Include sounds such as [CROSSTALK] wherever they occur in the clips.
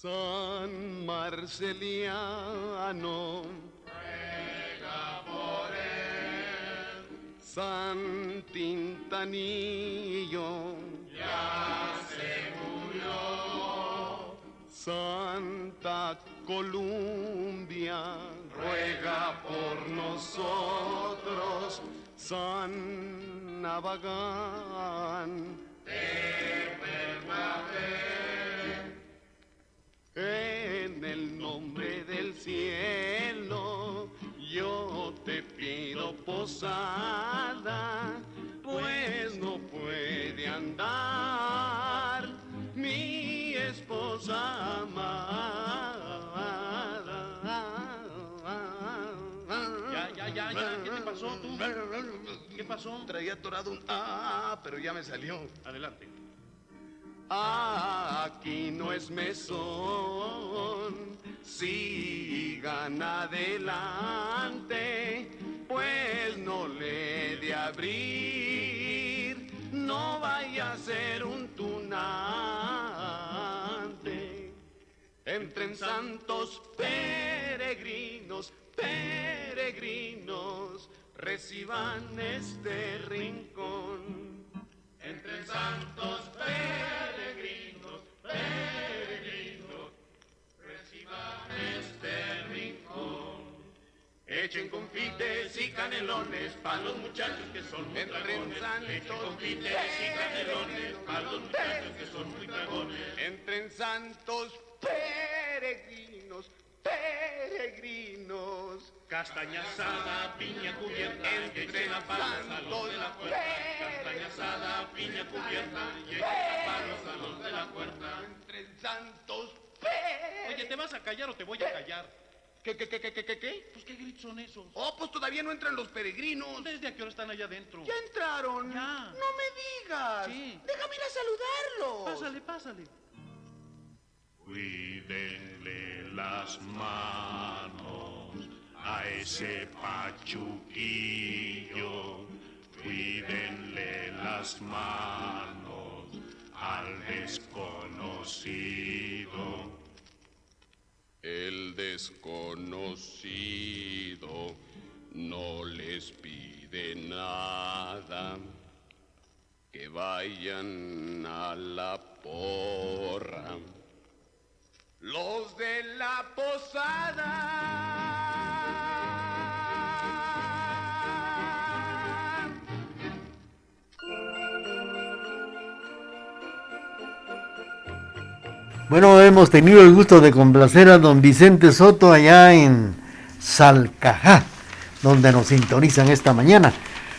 San Marceliano, ruega por él. San Tintanillo, ya se murió. Santa Columbia, ruega por nosotros. San Navagán, el nombre del cielo, yo te pido posada, pues no puede andar mi esposa amada. Ya, ya, ya, ya. ¿Qué te pasó tú? ¿Qué pasó? Traía atorado un ah, pero ya me salió. Adelante. Aquí no es mesón, sigan adelante, pues no le de abrir, no vaya a ser un tunante. Entren santos peregrinos, peregrinos, reciban este rincón. Entre santos peregrinos, peregrinos, reciban este rincón. Echen confites y canelones para los muchachos que son muy dragones. Echen confites y canelones para los muchachos que son muy dragones. Entren santos peregrinos, peregrinos. Castaña asada, piña cubierta, que Entre echen a palo al salón de la puerta. Castaña asada, piña cubierta, y echen a palo al salón de la puerta. Entre santos Oye, ¿te vas a callar o te voy a callar? ¿Qué, qué, qué, qué, qué, qué, qué? Pues, ¿qué gritos son esos? Oh, pues todavía no entran los peregrinos. ¿Desde a qué hora están allá adentro? ¿Ya entraron? Ya. No me digas. Sí. Déjame ir a saludarlos. Pásale, pásale. Cuídenle las manos a ese pachuquillo. Cuídenle las manos al desconocido. El desconocido no les pide nada. Que vayan a la porra. Los de la posada. Bueno, hemos tenido el gusto de complacer a don Vicente Soto allá en Salcajá, donde nos sintonizan esta mañana.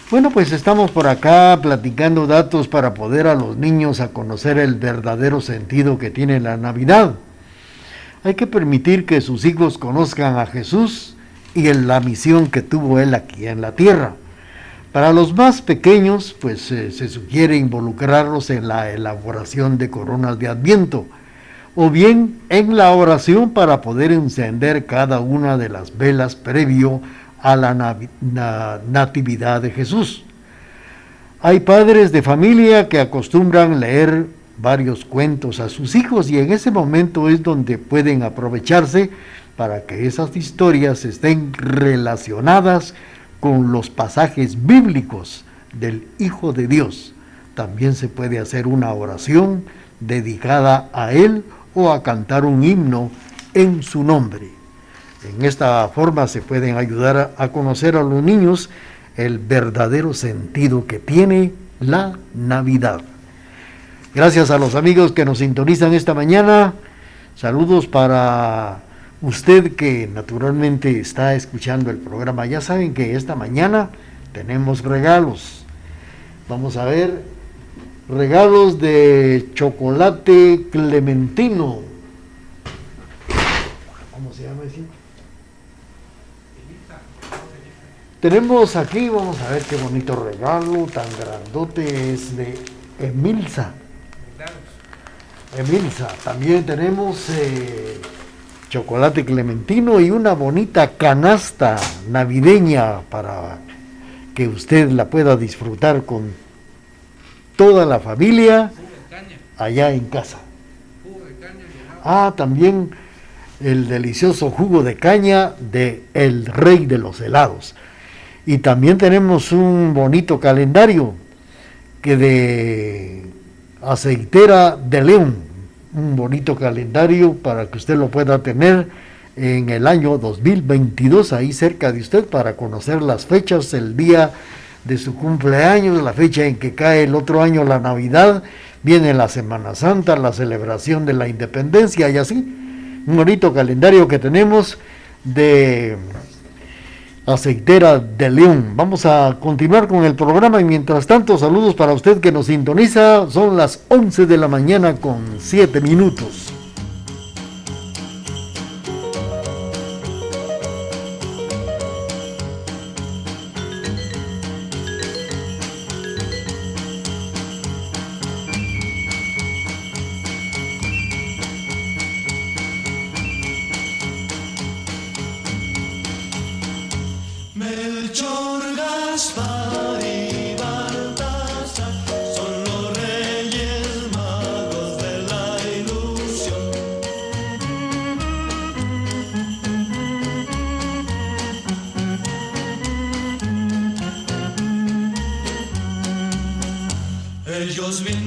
Bueno, pues estamos por acá platicando datos para poder a los niños a conocer el verdadero sentido que tiene la Navidad. Hay que permitir que sus hijos conozcan a Jesús y en la misión que tuvo él aquí en la tierra. Para los más pequeños, pues eh, se sugiere involucrarlos en la elaboración de coronas de Adviento o bien en la oración para poder encender cada una de las velas previo a la natividad de Jesús. Hay padres de familia que acostumbran leer varios cuentos a sus hijos y en ese momento es donde pueden aprovecharse para que esas historias estén relacionadas con los pasajes bíblicos del Hijo de Dios. También se puede hacer una oración dedicada a Él o a cantar un himno en su nombre. En esta forma se pueden ayudar a, conocer a los niños el verdadero sentido que tiene la Navidad. Gracias a los amigos que nos sintonizan esta mañana. Saludos para usted que naturalmente está escuchando el programa. Ya saben que esta mañana tenemos regalos. Vamos a ver regalos de chocolate clementino. ¿Cómo se llama ese? Tenemos aquí, vamos a ver qué bonito regalo, tan grandote, es de Emilsa. Emilsa, también tenemos eh, chocolate clementino y una bonita canasta navideña para que usted la pueda disfrutar con toda la familia allá en casa. Ah, también el delicioso jugo de caña de El Rey de los Helados. Y también tenemos un bonito calendario que de aceitera de León, un bonito calendario para que usted lo pueda tener en el año 2022 ahí cerca de usted para conocer las fechas, el día de su cumpleaños, la fecha en que cae el otro año la Navidad, viene la Semana Santa, la celebración de la independencia y así. Un bonito calendario que tenemos de aceitera de León. Vamos a continuar con el programa y mientras tanto saludos para usted que nos sintoniza. Son las 11 de la mañana con 7 minutos. meus meninos.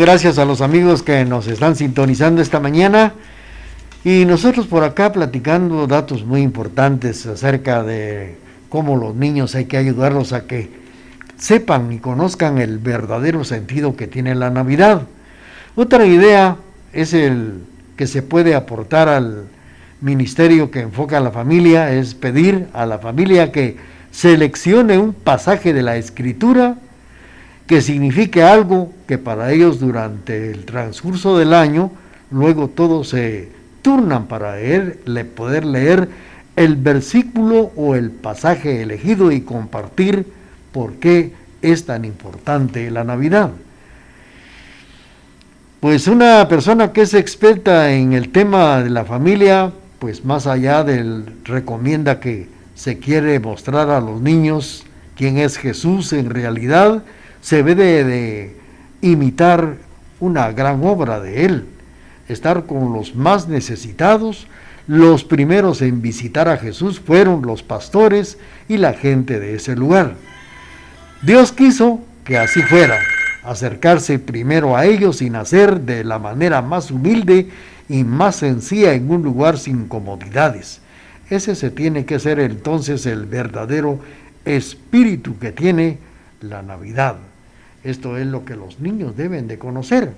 Gracias a los amigos que nos están sintonizando esta mañana y nosotros por acá platicando datos muy importantes acerca de cómo los niños hay que ayudarlos a que sepan y conozcan el verdadero sentido que tiene la Navidad. Otra idea es el que se puede aportar al ministerio que enfoca a la familia, es pedir a la familia que seleccione un pasaje de la escritura que signifique algo que para ellos durante el transcurso del año, luego todos se turnan para poder leer el versículo o el pasaje elegido y compartir por qué es tan importante la Navidad. Pues una persona que es experta en el tema de la familia, pues más allá del recomienda que se quiere mostrar a los niños quién es Jesús en realidad, se debe de imitar una gran obra de él, estar con los más necesitados. Los primeros en visitar a Jesús fueron los pastores y la gente de ese lugar. Dios quiso que así fuera, acercarse primero a ellos y nacer de la manera más humilde y más sencilla en un lugar sin comodidades. Ese se tiene que ser entonces el verdadero espíritu que tiene la Navidad. Esto es lo que los niños deben de conocer.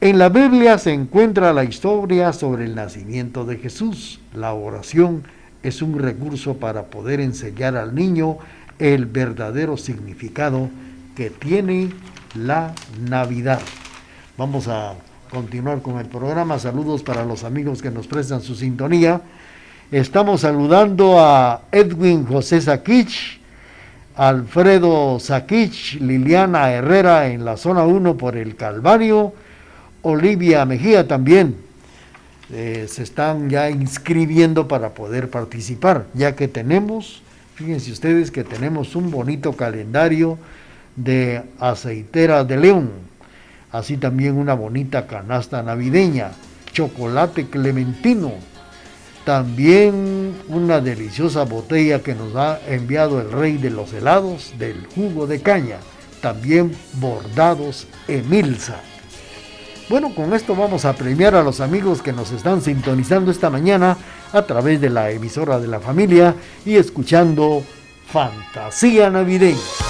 En la Biblia se encuentra la historia sobre el nacimiento de Jesús. La oración es un recurso para poder enseñar al niño el verdadero significado que tiene la Navidad. Vamos a continuar con el programa. Saludos para los amigos que nos prestan su sintonía. Estamos saludando a Edwin José Saquich, Alfredo Saquich, Liliana Herrera en la zona 1 por el Calvario, Olivia Mejía también. Eh, se están ya inscribiendo para poder participar, ya que tenemos, fíjense ustedes que tenemos un bonito calendario de aceitera de león, así también una bonita canasta navideña, chocolate clementino, también una deliciosa botella que nos ha enviado el rey de los helados del jugo de caña, también bordados Emilsa. Bueno, con esto vamos a premiar a los amigos que nos están sintonizando esta mañana a través de la emisora de la familia y escuchando Fantasía Navideña.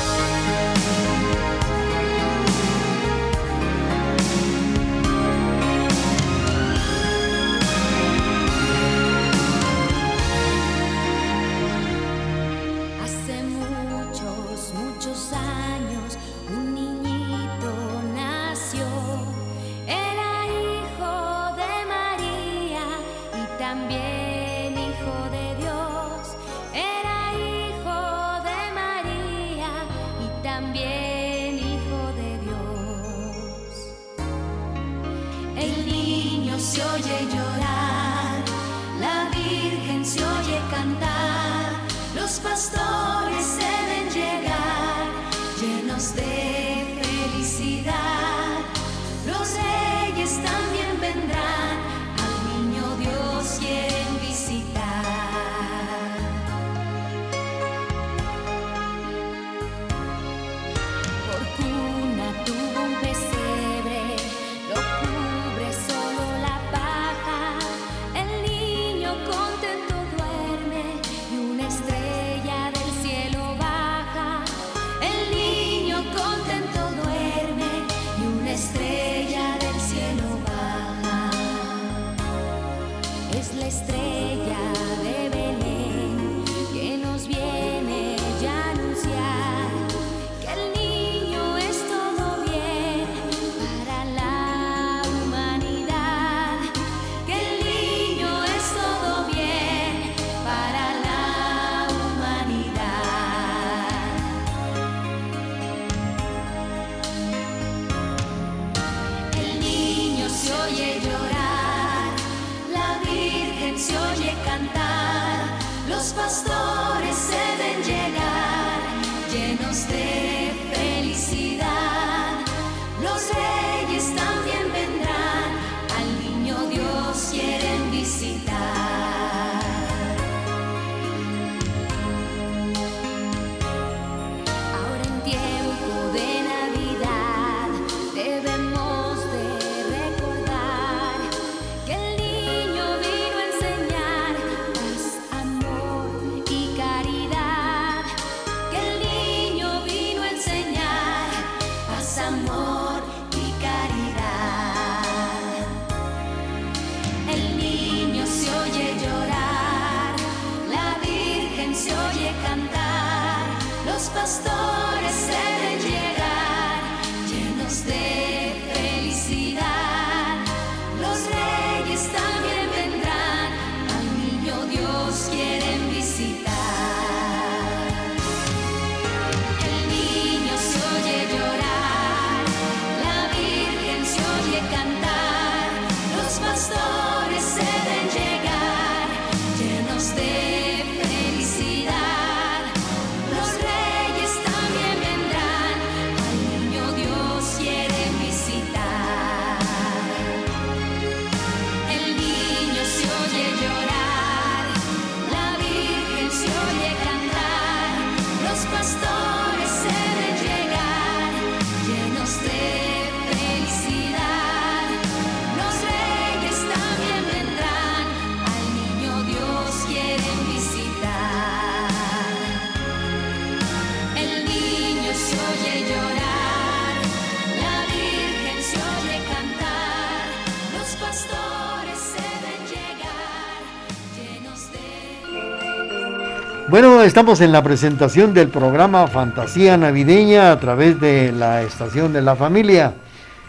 Bueno, estamos en la presentación del programa Fantasía Navideña a través de la estación de la familia.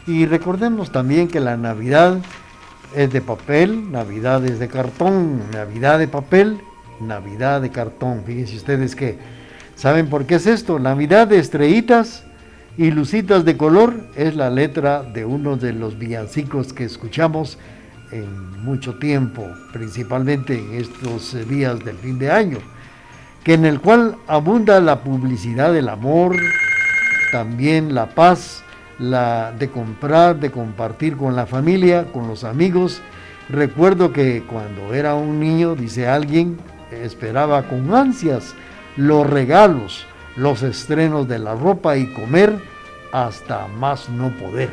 Y recordemos también que la Navidad es de papel, Navidad es de cartón, Navidad de papel, Navidad de cartón. Fíjense ustedes que, ¿saben por qué es esto? Navidad de estrellitas y lucitas de color es la letra de uno de los villancicos que escuchamos en mucho tiempo, principalmente en estos días del fin de año en el cual abunda la publicidad del amor, también la paz, la de comprar, de compartir con la familia, con los amigos. Recuerdo que cuando era un niño, dice alguien, esperaba con ansias los regalos, los estrenos de la ropa y comer hasta más no poder.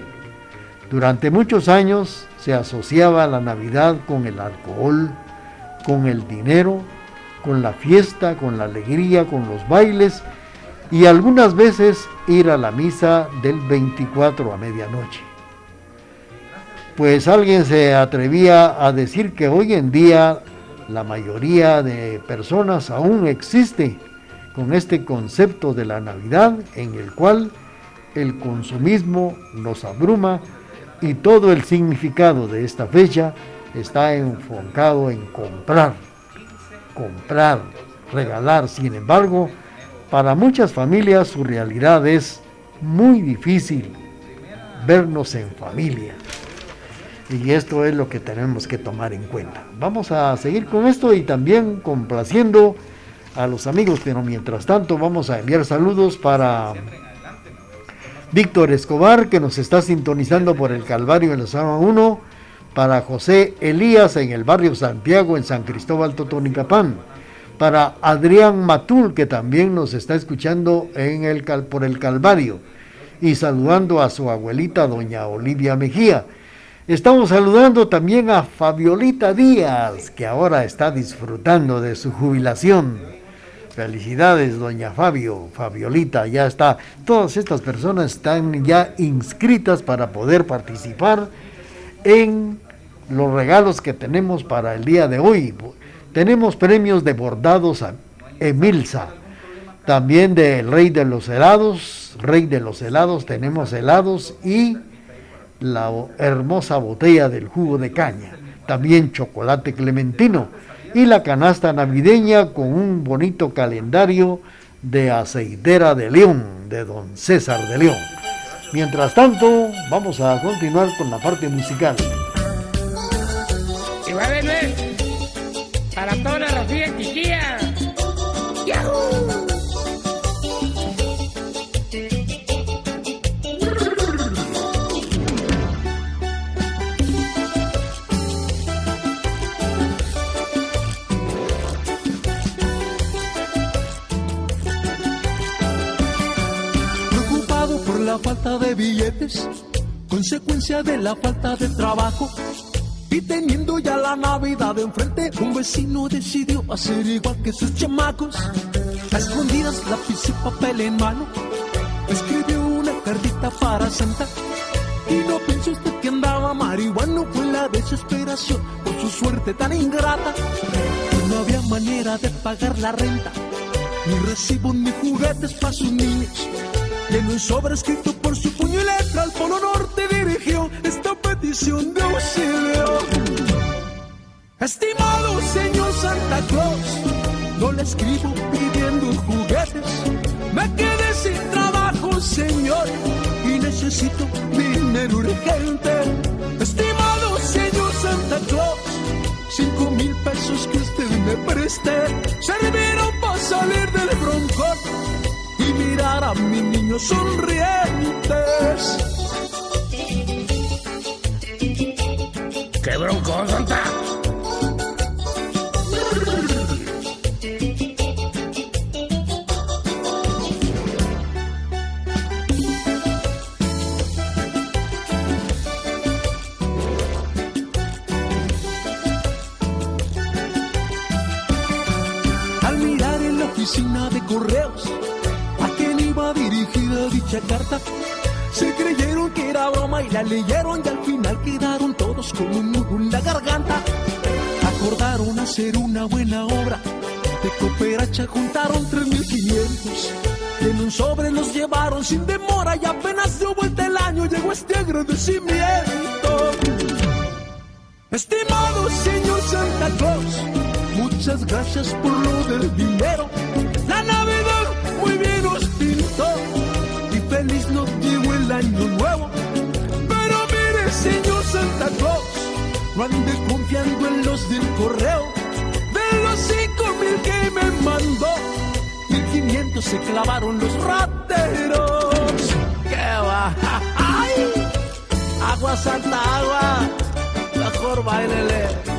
Durante muchos años se asociaba la Navidad con el alcohol, con el dinero, con la fiesta, con la alegría, con los bailes y algunas veces ir a la misa del 24 a medianoche. Pues alguien se atrevía a decir que hoy en día la mayoría de personas aún existe con este concepto de la Navidad en el cual el consumismo nos abruma y todo el significado de esta fecha está enfocado en comprar comprar, regalar. Sin embargo, para muchas familias su realidad es muy difícil vernos en familia. Y esto es lo que tenemos que tomar en cuenta. Vamos a seguir con esto y también complaciendo a los amigos, pero mientras tanto vamos a enviar saludos para Víctor Escobar, que nos está sintonizando por el Calvario en la zona 1 para José Elías en el barrio Santiago en San Cristóbal Totonicapán, para Adrián Matul que también nos está escuchando en el, por el Calvario y saludando a su abuelita doña Olivia Mejía. Estamos saludando también a Fabiolita Díaz, que ahora está disfrutando de su jubilación. Felicidades, doña Fabio, Fabiolita, ya está. Todas estas personas están ya inscritas para poder participar en los regalos que tenemos para el día de hoy. Tenemos premios de bordados a Emilsa, también del Rey de los Helados, Rey de los Helados, tenemos helados y la hermosa botella del jugo de caña, también chocolate clementino y la canasta navideña con un bonito calendario de aceitera de León, de don César de León. Mientras tanto, vamos a continuar con la parte musical para toda la Rafía Chiquilla. Preocupado por la falta de billetes, consecuencia de la falta de trabajo y teniendo ya la Navidad enfrente, un vecino decidió hacer igual que sus chamacos. A escondidas, lápiz y papel en mano, escribió una cartita para Santa. Y no pensó usted que andaba marihuano, fue la desesperación por su suerte tan ingrata. No había manera de pagar la renta, ni recibo ni juguetes para sus niños. Y en un sobre escrito por su puño y letra al Polo Norte dirigió esta petición de auxilio. Estimado señor Santa Claus, no le escribo pidiendo juguetes. Me quedé sin trabajo, señor, y necesito dinero urgente. Estimado señor Santa Claus, cinco mil pesos que usted me preste serviron para salir del broncón y mirar a mi niños sonrientes. ¡Qué bronco, Santa! Al mirar en la oficina de correos, a quién iba dirigida dicha carta, que era broma y la leyeron y al final quedaron todos con un nudo en la garganta. Acordaron hacer una buena obra, de cooperacha juntaron 3.500. En un sobre los llevaron sin demora y apenas dio vuelta el año llegó este agradecimiento. Estimado señor Santa Claus, muchas gracias por lo del dinero. No ande confiando en los del correo. De los cinco mil que me mandó, mil quinientos se clavaron los rateros. ¡Qué va! [LAUGHS] Agua santa agua, mejor bailele.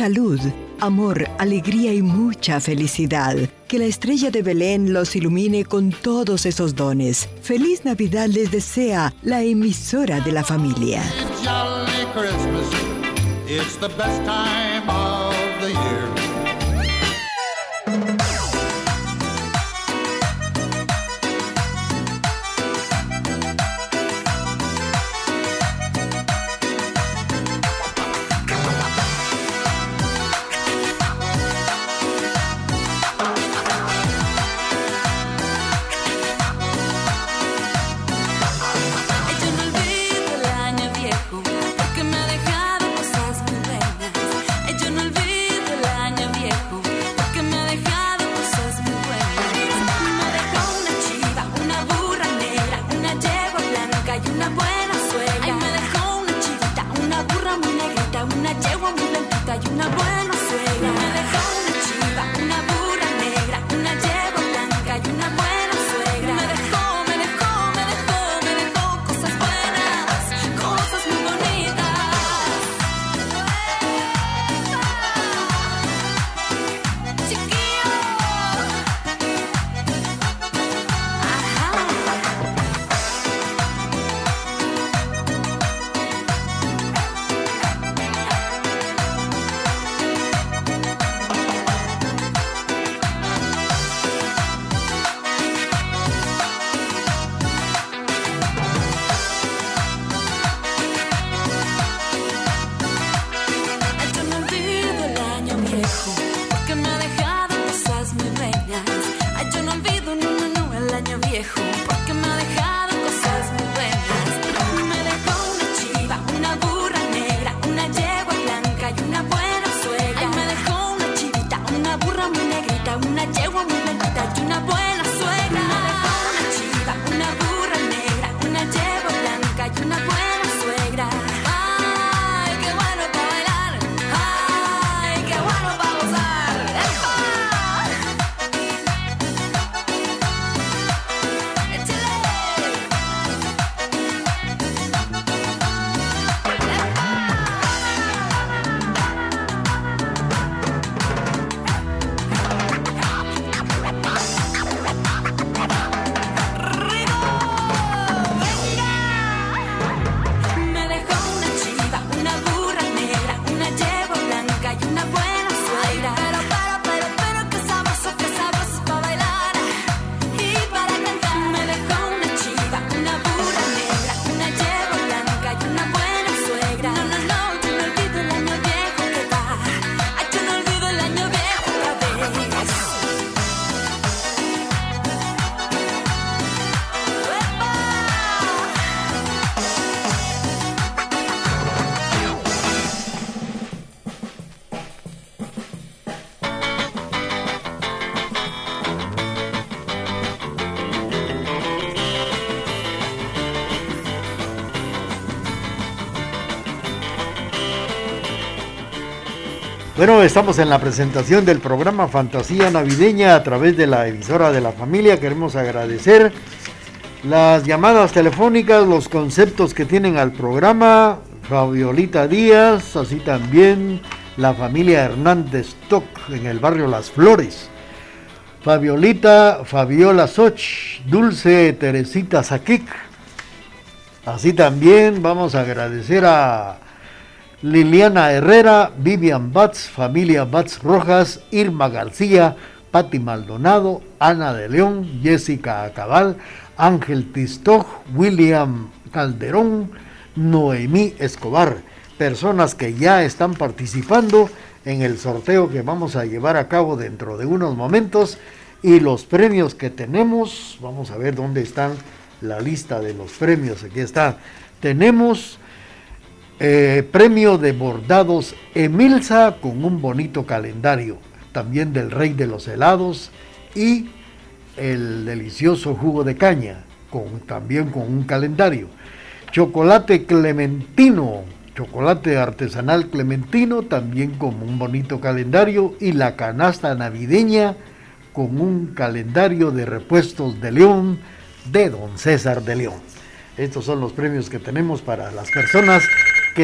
Salud, amor, alegría y mucha felicidad. Que la estrella de Belén los ilumine con todos esos dones. Feliz Navidad les desea la emisora de la familia. Bueno, estamos en la presentación del programa Fantasía Navideña a través de la emisora de la familia. Queremos agradecer las llamadas telefónicas, los conceptos que tienen al programa. Fabiolita Díaz, así también la familia Hernández Toc en el barrio Las Flores. Fabiolita, Fabiola Soch, Dulce Teresita Saquic, Así también vamos a agradecer a Liliana Herrera, Vivian Batz, familia Batz Rojas, Irma García, Patti Maldonado, Ana de León, Jessica Acabal, Ángel Tistoj, William Calderón, Noemí Escobar, personas que ya están participando en el sorteo que vamos a llevar a cabo dentro de unos momentos. Y los premios que tenemos, vamos a ver dónde están la lista de los premios, aquí está, tenemos eh, premio de bordados Emilsa con un bonito calendario, también del rey de los helados y el delicioso jugo de caña, con, también con un calendario. Chocolate clementino, chocolate artesanal clementino, también con un bonito calendario. Y la canasta navideña con un calendario de repuestos de León de don César de León. Estos son los premios que tenemos para las personas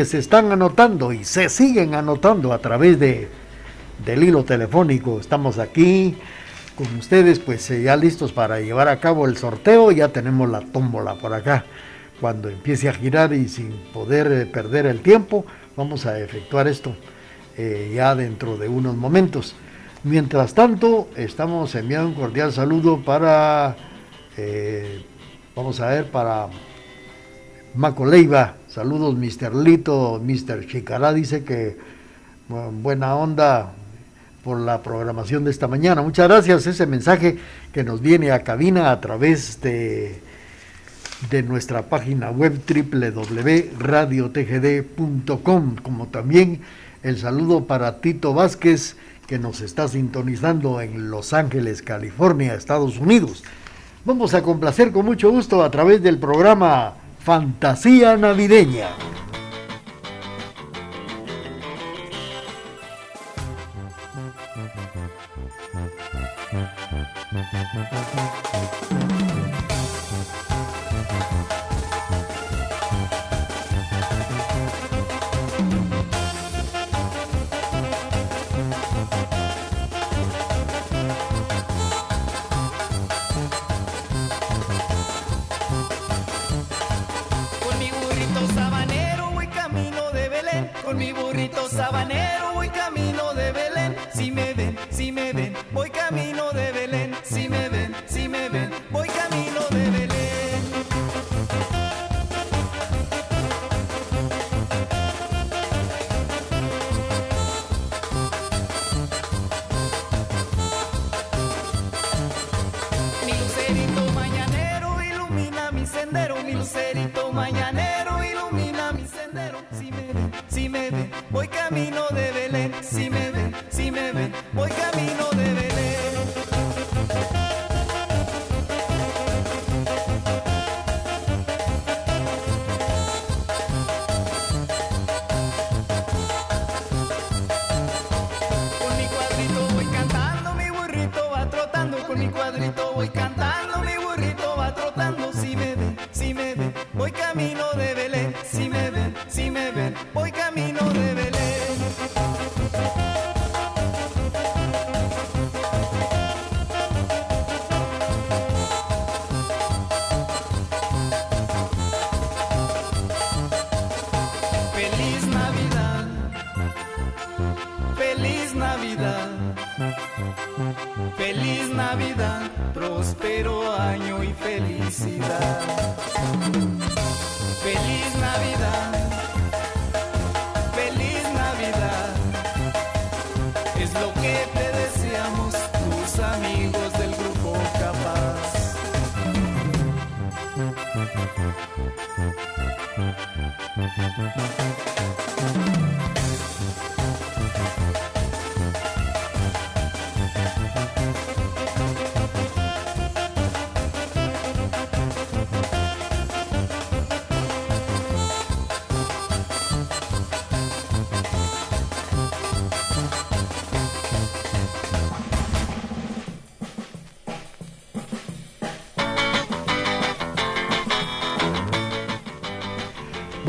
se están anotando y se siguen anotando a través de, del hilo telefónico. Estamos aquí con ustedes, pues eh, ya listos para llevar a cabo el sorteo. Ya tenemos la tómbola por acá. Cuando empiece a girar y sin poder eh, perder el tiempo, vamos a efectuar esto eh, ya dentro de unos momentos. Mientras tanto, estamos enviando un cordial saludo para, vamos a ver, para Maco Leiva. Saludos, Mr. Lito, Mr. Chicará dice que buena onda, por la programación de esta mañana. Muchas gracias. Ese mensaje que nos viene a cabina a través de, de nuestra página web www.radiotgd.com, como también el saludo para Tito Vázquez, que nos está sintonizando en Los Ángeles, California, Estados Unidos. Vamos a complacer con mucho gusto a través del programa Fantasía Navideña.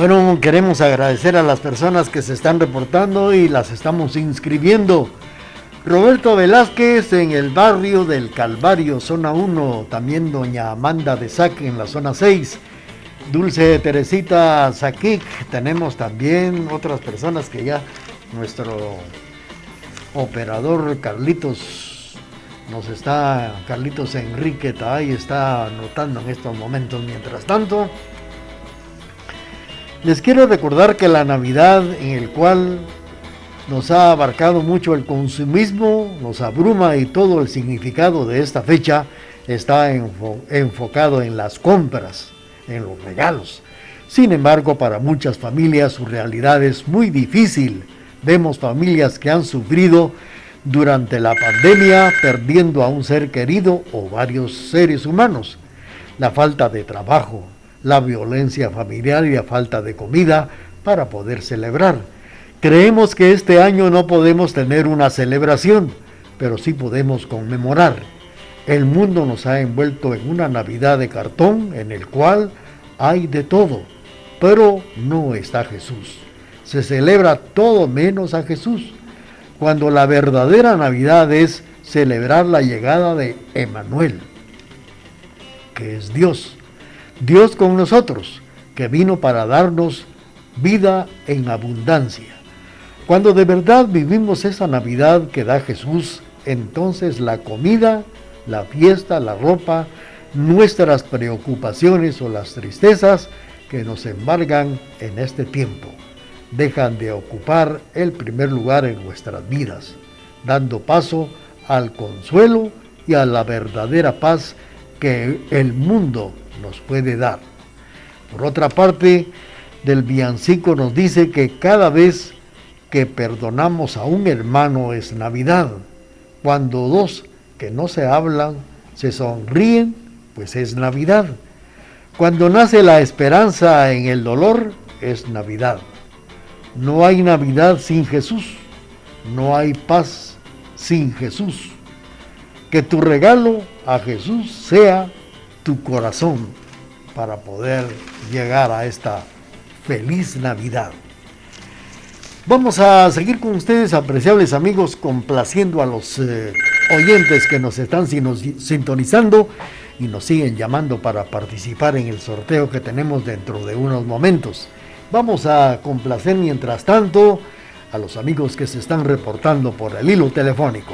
Bueno, queremos agradecer a las personas que se están reportando y las estamos inscribiendo. Roberto Velázquez en el barrio del Calvario, zona 1. También doña Amanda de Saque en la zona 6. Dulce Teresita Sakik, tenemos también otras personas que ya nuestro operador Carlitos nos está, Carlitos Enrique ahí está anotando en estos momentos. Mientras tanto, les quiero recordar que la Navidad en el cual nos ha abarcado mucho el consumismo, nos abruma y todo el significado de esta fecha está enfocado en las compras en los regalos. Sin embargo, para muchas familias su realidad es muy difícil. Vemos familias que han sufrido durante la pandemia perdiendo a un ser querido o varios seres humanos. La falta de trabajo, la violencia familiar y la falta de comida para poder celebrar. Creemos que este año no podemos tener una celebración, pero sí podemos conmemorar el mundo nos ha envuelto en una Navidad de cartón en el cual hay de todo, pero no está Jesús. Se celebra todo menos a Jesús, cuando la verdadera Navidad es celebrar la llegada de Emanuel, que es Dios, Dios con nosotros, que vino para darnos vida en abundancia. Cuando de verdad vivimos esa Navidad que da Jesús, entonces la comida la fiesta, la ropa, nuestras preocupaciones o las tristezas que nos embargan en este tiempo. Dejan de ocupar el primer lugar en nuestras vidas, dando paso al consuelo y a la verdadera paz que el mundo nos puede dar. Por otra parte, del villancico nos dice que cada vez que perdonamos a un hermano es Navidad. Cuando dos que no se hablan, se sonríen, pues es Navidad. Cuando nace la esperanza en el dolor, es Navidad. No hay Navidad sin Jesús. No hay paz sin Jesús. Que tu regalo a Jesús sea tu corazón para poder llegar a esta feliz Navidad. Vamos a seguir con ustedes, apreciables amigos, complaciendo a los eh, oyentes que nos están sintonizando y nos siguen llamando para participar en el sorteo que tenemos dentro de unos momentos. Vamos a complacer mientras tanto a los amigos que se están reportando por el hilo telefónico.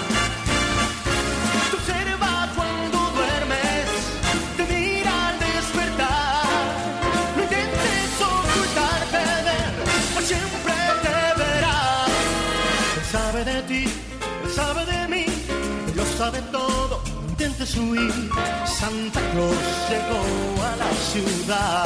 sabe de mí, lo sabe todo, intentes huir. Santa Claus llegó a la ciudad.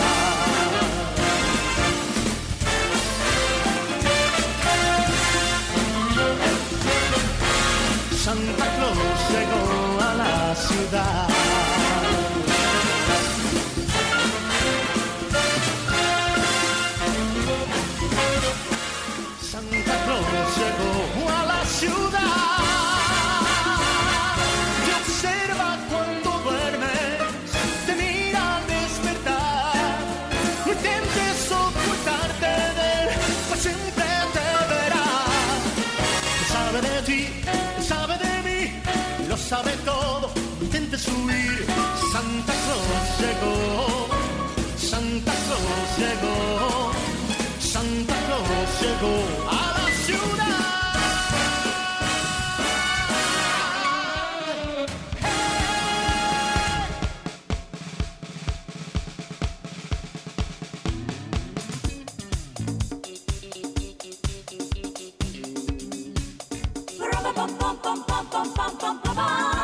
Santa Claus llegó a la ciudad. Santa Claus llegó a la ciudad. llegó, Santa Claus llegó a la ciudad. Bum, bum, bum, bum, bum, bum, bum.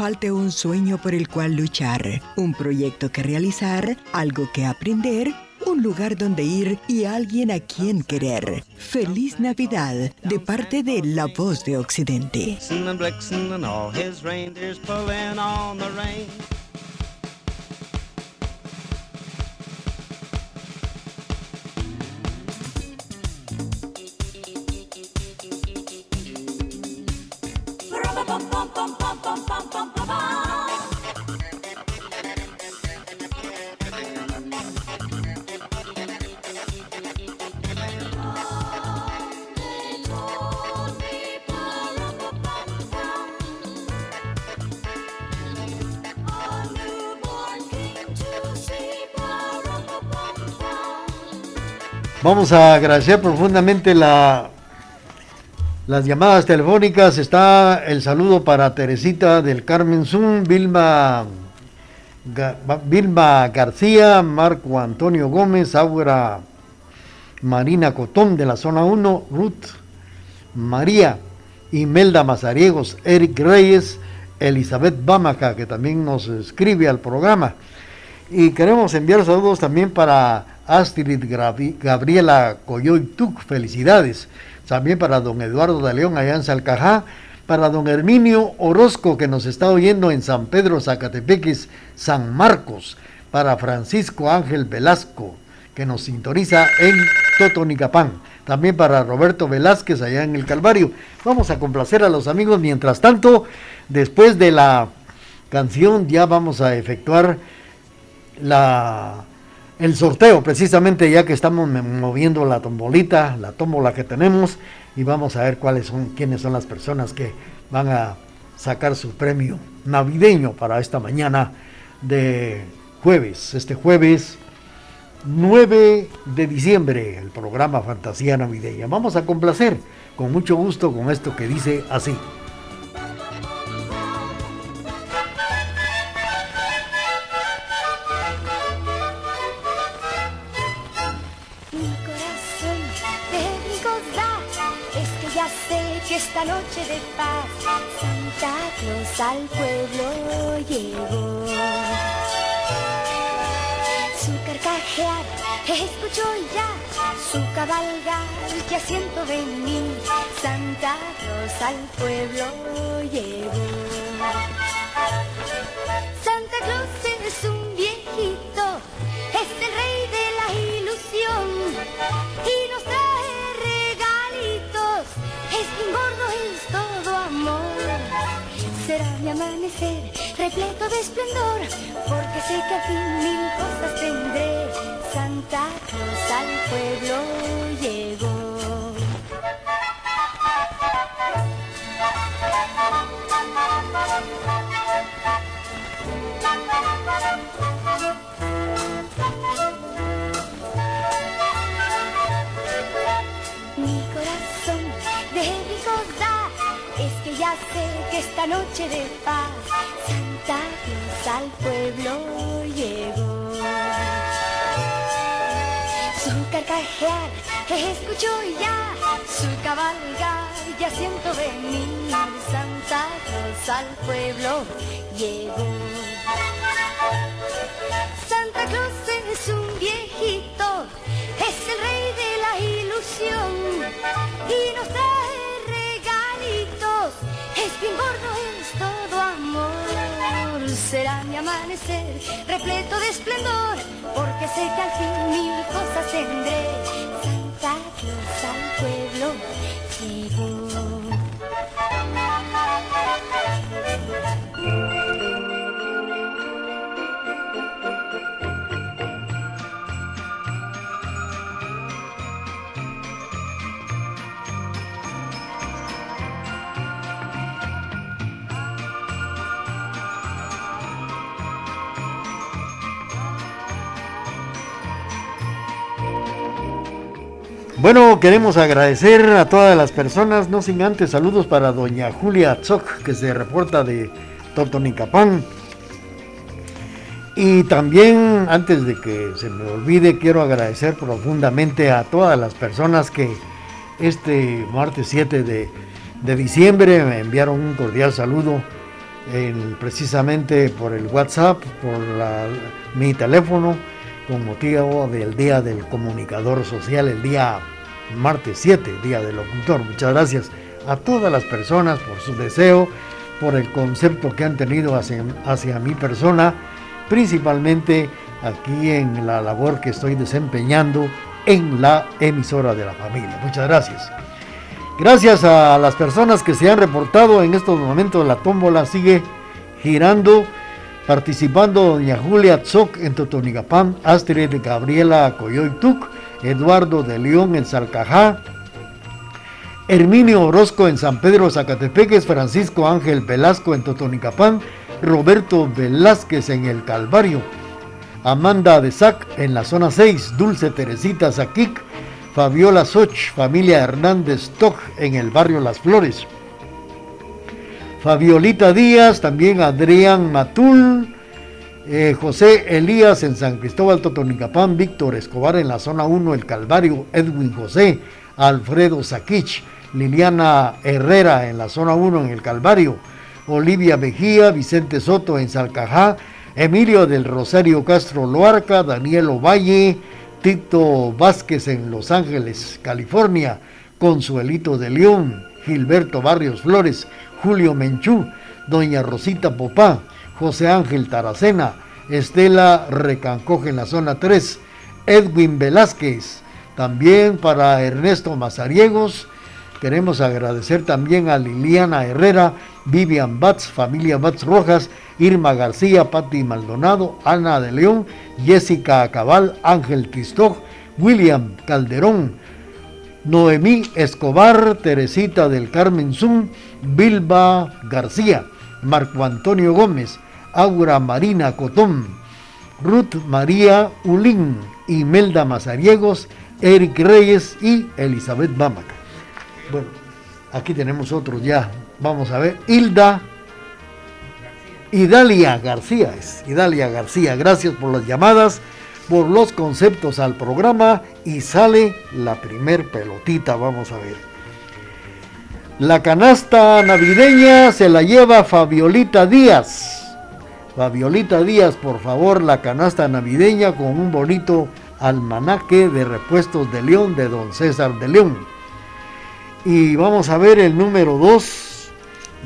Falte un sueño por el cual luchar, un proyecto que realizar, algo que aprender, un lugar donde ir y alguien a quien querer. Feliz Navidad de parte de La Voz de Occidente. Vamos a agradecer profundamente la, las llamadas telefónicas. Está el saludo para Teresita del Carmen Zoom, Vilma, Vilma García, Marco Antonio Gómez, Aura Marina Cotón de la zona 1, Ruth María, Imelda Mazariegos, Eric Reyes, Elizabeth Bamaca, que también nos escribe al programa. Y queremos enviar saludos también para Astrid Gabriela Coyoy Tuc, felicidades. También para don Eduardo de León allá en Salcajá, para don Herminio Orozco que nos está oyendo en San Pedro Zacatepeques, San Marcos, para Francisco Ángel Velasco que nos sintoniza en Totonicapán. También para Roberto Velázquez allá en el Calvario. Vamos a complacer a los amigos. Mientras tanto, después de la canción ya vamos a efectuar la el sorteo, precisamente ya que estamos moviendo la tombolita, la tómbola que tenemos, y vamos a ver cuáles son, quiénes son las personas que van a sacar su premio navideño para esta mañana de jueves, este jueves 9 de diciembre, el programa Fantasía Navideña. Vamos a complacer con mucho gusto con esto que dice así. Esta noche de paz Santa Claus al pueblo llegó. Su carcajear escucho ya, su cabalgar ya siento venir. Santa Claus al pueblo llegó. Santa Claus es un viejito, es el rey de la ilusión y nos será mi amanecer repleto de esplendor, porque sé que al fin mil cosas tendré. Santa Cruz al pueblo llegó. Sé que esta noche de paz Santa Claus al pueblo llegó. Su carcajear escucho ya, su cabalgar ya siento venir. Santa Claus al pueblo llegó. Santa Claus es un viejito, es el rey de la ilusión y nos trae es bien gordo, es todo amor. Será mi amanecer repleto de esplendor, porque sé que al fin mil cosas tendré. Bueno, queremos agradecer a todas las personas, no sin antes saludos para doña Julia Zoc, que se reporta de Totonicapán. Y también, antes de que se me olvide, quiero agradecer profundamente a todas las personas que este martes 7 de, diciembre me enviaron un cordial saludo precisamente por el WhatsApp, por la- mi teléfono, con motivo del Día del Comunicador Social, el día martes 7, Día del Locutor. Muchas gracias a todas las personas por su deseo, por el concepto que han tenido hacia, hacia mi persona, principalmente aquí en la labor que estoy desempeñando en la emisora de la familia. Muchas gracias. Gracias a las personas que se han reportado en estos momentos, la tómbola sigue girando, participando doña Julia Tzoc en Totonigapán, Astrid Gabriela Coyoytuc, Eduardo de León en Salcajá, Herminio Orozco en San Pedro Zacatepeques, Francisco Ángel Velasco en Totonicapán, Roberto Velázquez en El Calvario, Amanda de Sac en la zona 6, Dulce Teresita Zaquic, Fabiola Soch, familia Hernández Toc en el barrio Las Flores, Fabiolita Díaz, también Adrián Matul, eh, José Elías en San Cristóbal Totonicapán, Víctor Escobar en la zona 1, El Calvario, Edwin José, Alfredo Saquich, Liliana Herrera en la zona 1 en El Calvario, Olivia Mejía, Vicente Soto en Salcajá, Emilio del Rosario Castro Loarca, Daniel Ovalle, Tito Vázquez en Los Ángeles, California, Consuelito de León, Gilberto Barrios Flores, Julio Menchú, Doña Rosita Popá, José Ángel Taracena, Estela Recancoge en la zona 3, Edwin Velázquez, también para Ernesto Mazariegos, queremos agradecer también a Liliana Herrera, Vivian Batz, familia Batz Rojas, Irma García, Patti Maldonado, Ana de León, Jessica Acabal, Ángel Quistoj, William Calderón, Noemí Escobar, Teresita del Carmen Zum, Bilba García, Marco Antonio Gómez, Aura Marina Cotón, Ruth María Ulín, Imelda Mazariegos, Eric Reyes y Elizabeth Bámaca. Bueno, aquí tenemos otros ya. Vamos a ver. Hilda Idalia García es. Idalia García, gracias por las llamadas, por los conceptos al programa y sale la primer pelotita. Vamos a ver. La canasta navideña se la lleva Fabiolita Díaz. Fabiolita Díaz, por favor, la canasta navideña con un bonito almanaque de repuestos de León de don César de León. Y vamos a ver el número 2,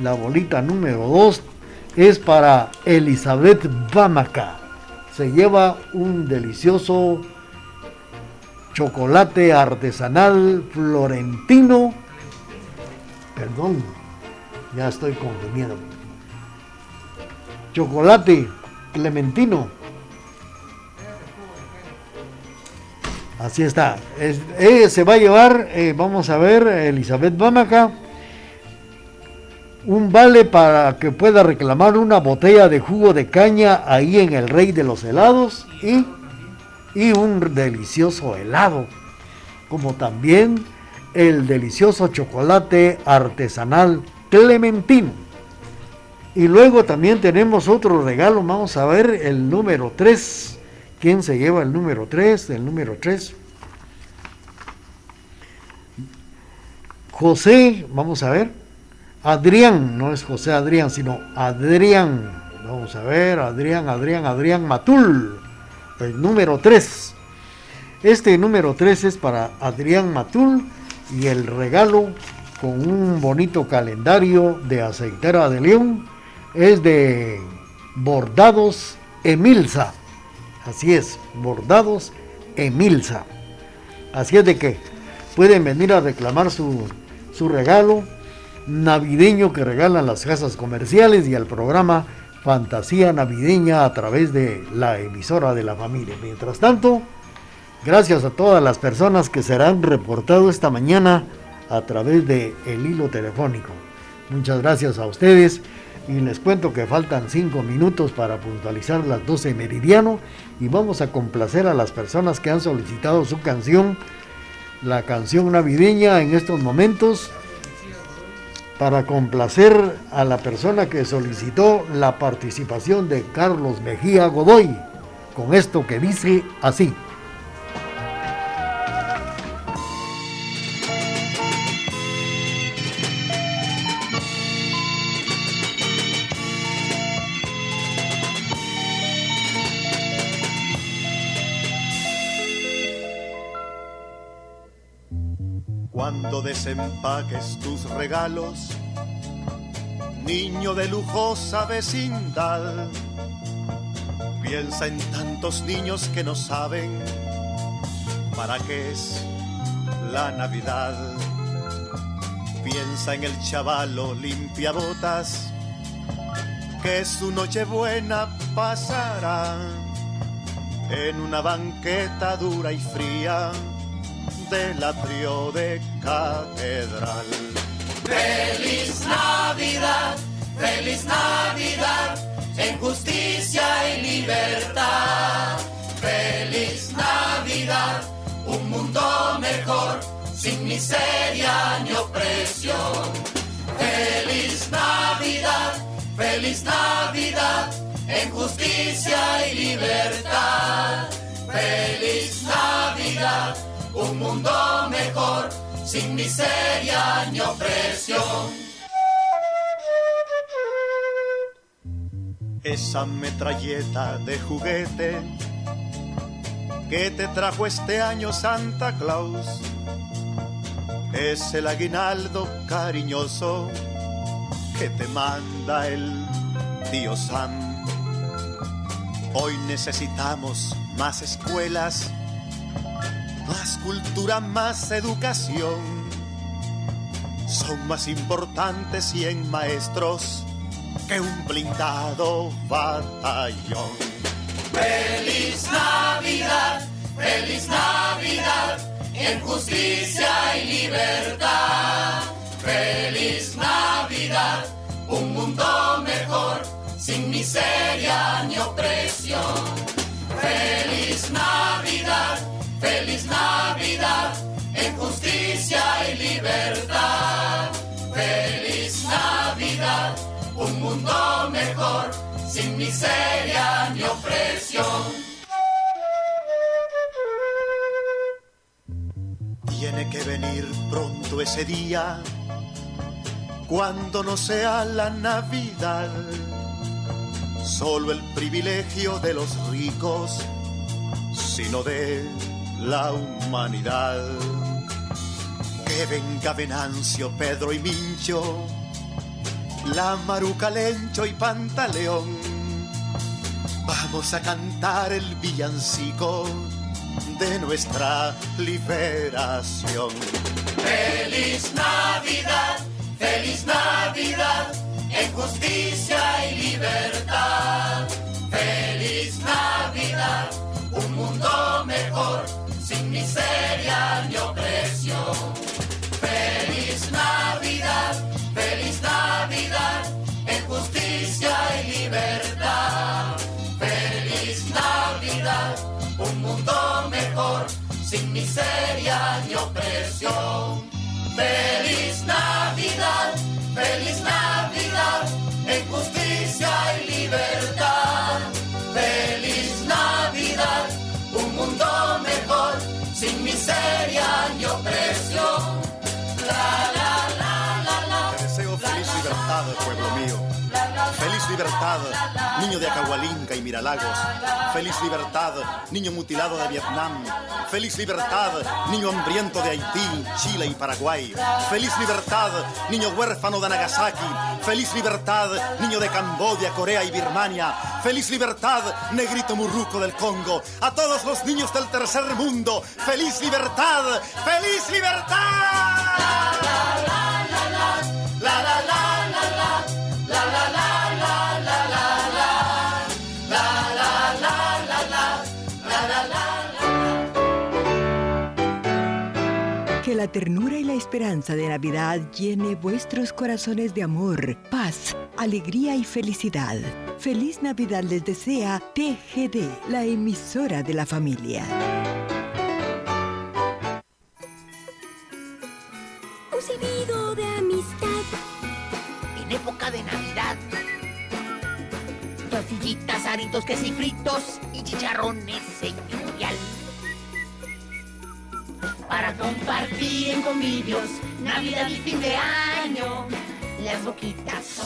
la bolita número 2 es para Elizabeth Bamaca. Se lleva un delicioso chocolate artesanal florentino. Perdón, ya estoy confundiendo. Chocolate clementino. Así está. Es- eh, se va a llevar, eh, vamos a ver, Elizabeth Bamaca, un vale para que pueda reclamar una botella de jugo de caña ahí en el Rey de los Helados y, y un delicioso helado, como también el delicioso chocolate artesanal clementino. Y luego también tenemos otro regalo, vamos a ver el número 3. ¿Quién se lleva el número 3? El número 3. José, vamos a ver. Adrián, no es José Adrián, sino Adrián. Vamos a ver, Adrián, Adrián, Adrián Matul. El número 3. Este número 3 es para Adrián Matul y el regalo con un bonito calendario de aceitera de León es de Bordados Emilsa. Así es, Bordados Emilsa. Así es de que pueden venir a reclamar su, su regalo navideño que regalan las casas comerciales y al programa Fantasía Navideña a través de la emisora de la familia. Mientras tanto, gracias a todas las personas que serán reportado esta mañana a través de el hilo telefónico. Muchas gracias a ustedes y les cuento que faltan cinco minutos para puntualizar las 12 meridiano y vamos a complacer a las personas que han solicitado su canción, la canción navideña en estos momentos para complacer a la persona que solicitó la participación de Carlos Mejía Godoy con esto que dice así. Desempaques tus regalos, niño de lujosa vecindad, piensa en tantos niños que no saben para qué es la Navidad. Piensa en el chavalo limpia botas, que su noche buena pasará en una banqueta dura y fría del atrio de catedral. Feliz Navidad, feliz Navidad, en justicia y libertad. Feliz Navidad, un mundo mejor, sin miseria ni opresión. Feliz Navidad, feliz Navidad, en justicia y libertad. Feliz Navidad, un mundo mejor, sin miseria ni opresión. Esa metralleta de juguete que te trajo este año Santa Claus es el aguinaldo cariñoso que te manda el tío Sam. Hoy necesitamos más escuelas, más cultura, más educación. Son más importantes 100 maestros que un blindado batallón. Feliz Navidad, feliz Navidad, en justicia y libertad. Feliz Navidad, un mundo mejor, sin miseria ni opresión. Feliz Navidad, en justicia y libertad. Feliz Navidad, un mundo mejor, sin miseria ni opresión. Tiene que venir pronto ese día, cuando no sea la Navidad, solo el privilegio de los ricos, sino de la humanidad. Que venga Venancio, Pedro y Mincho, la Maruca, Lencho y Pantaleón. Vamos a cantar el villancico de nuestra liberación. Feliz Navidad, feliz Navidad, en justicia y libertad. Feliz Navidad, un mundo mejor, miseria ni opresión. Feliz Navidad, feliz Navidad, en justicia y libertad. Feliz Navidad, un mundo mejor, sin miseria ni opresión. Feliz Navidad, feliz Navidad, en justicia y libertad. Libertad, niño de Acahualinca y Miralagos. Feliz libertad, niño mutilado de Vietnam. Feliz libertad, niño hambriento de Haití, Chile y Paraguay. Feliz libertad, niño huérfano de Nagasaki. Feliz libertad, niño de Camboya, Corea y Birmania. Feliz libertad, negrito murruco del Congo. A todos los niños del tercer mundo, feliz libertad, feliz libertad. La ternura y la esperanza de Navidad llene vuestros corazones de amor, paz, alegría y felicidad. Feliz Navidad les desea TGD, la emisora de la familia. Un silbido de amistad. En época de Navidad. Tortillitas, aritos, quesos y fritos y chicharrones señorial. Para compartir en convivios, Navidad y fin de año. Las boquitas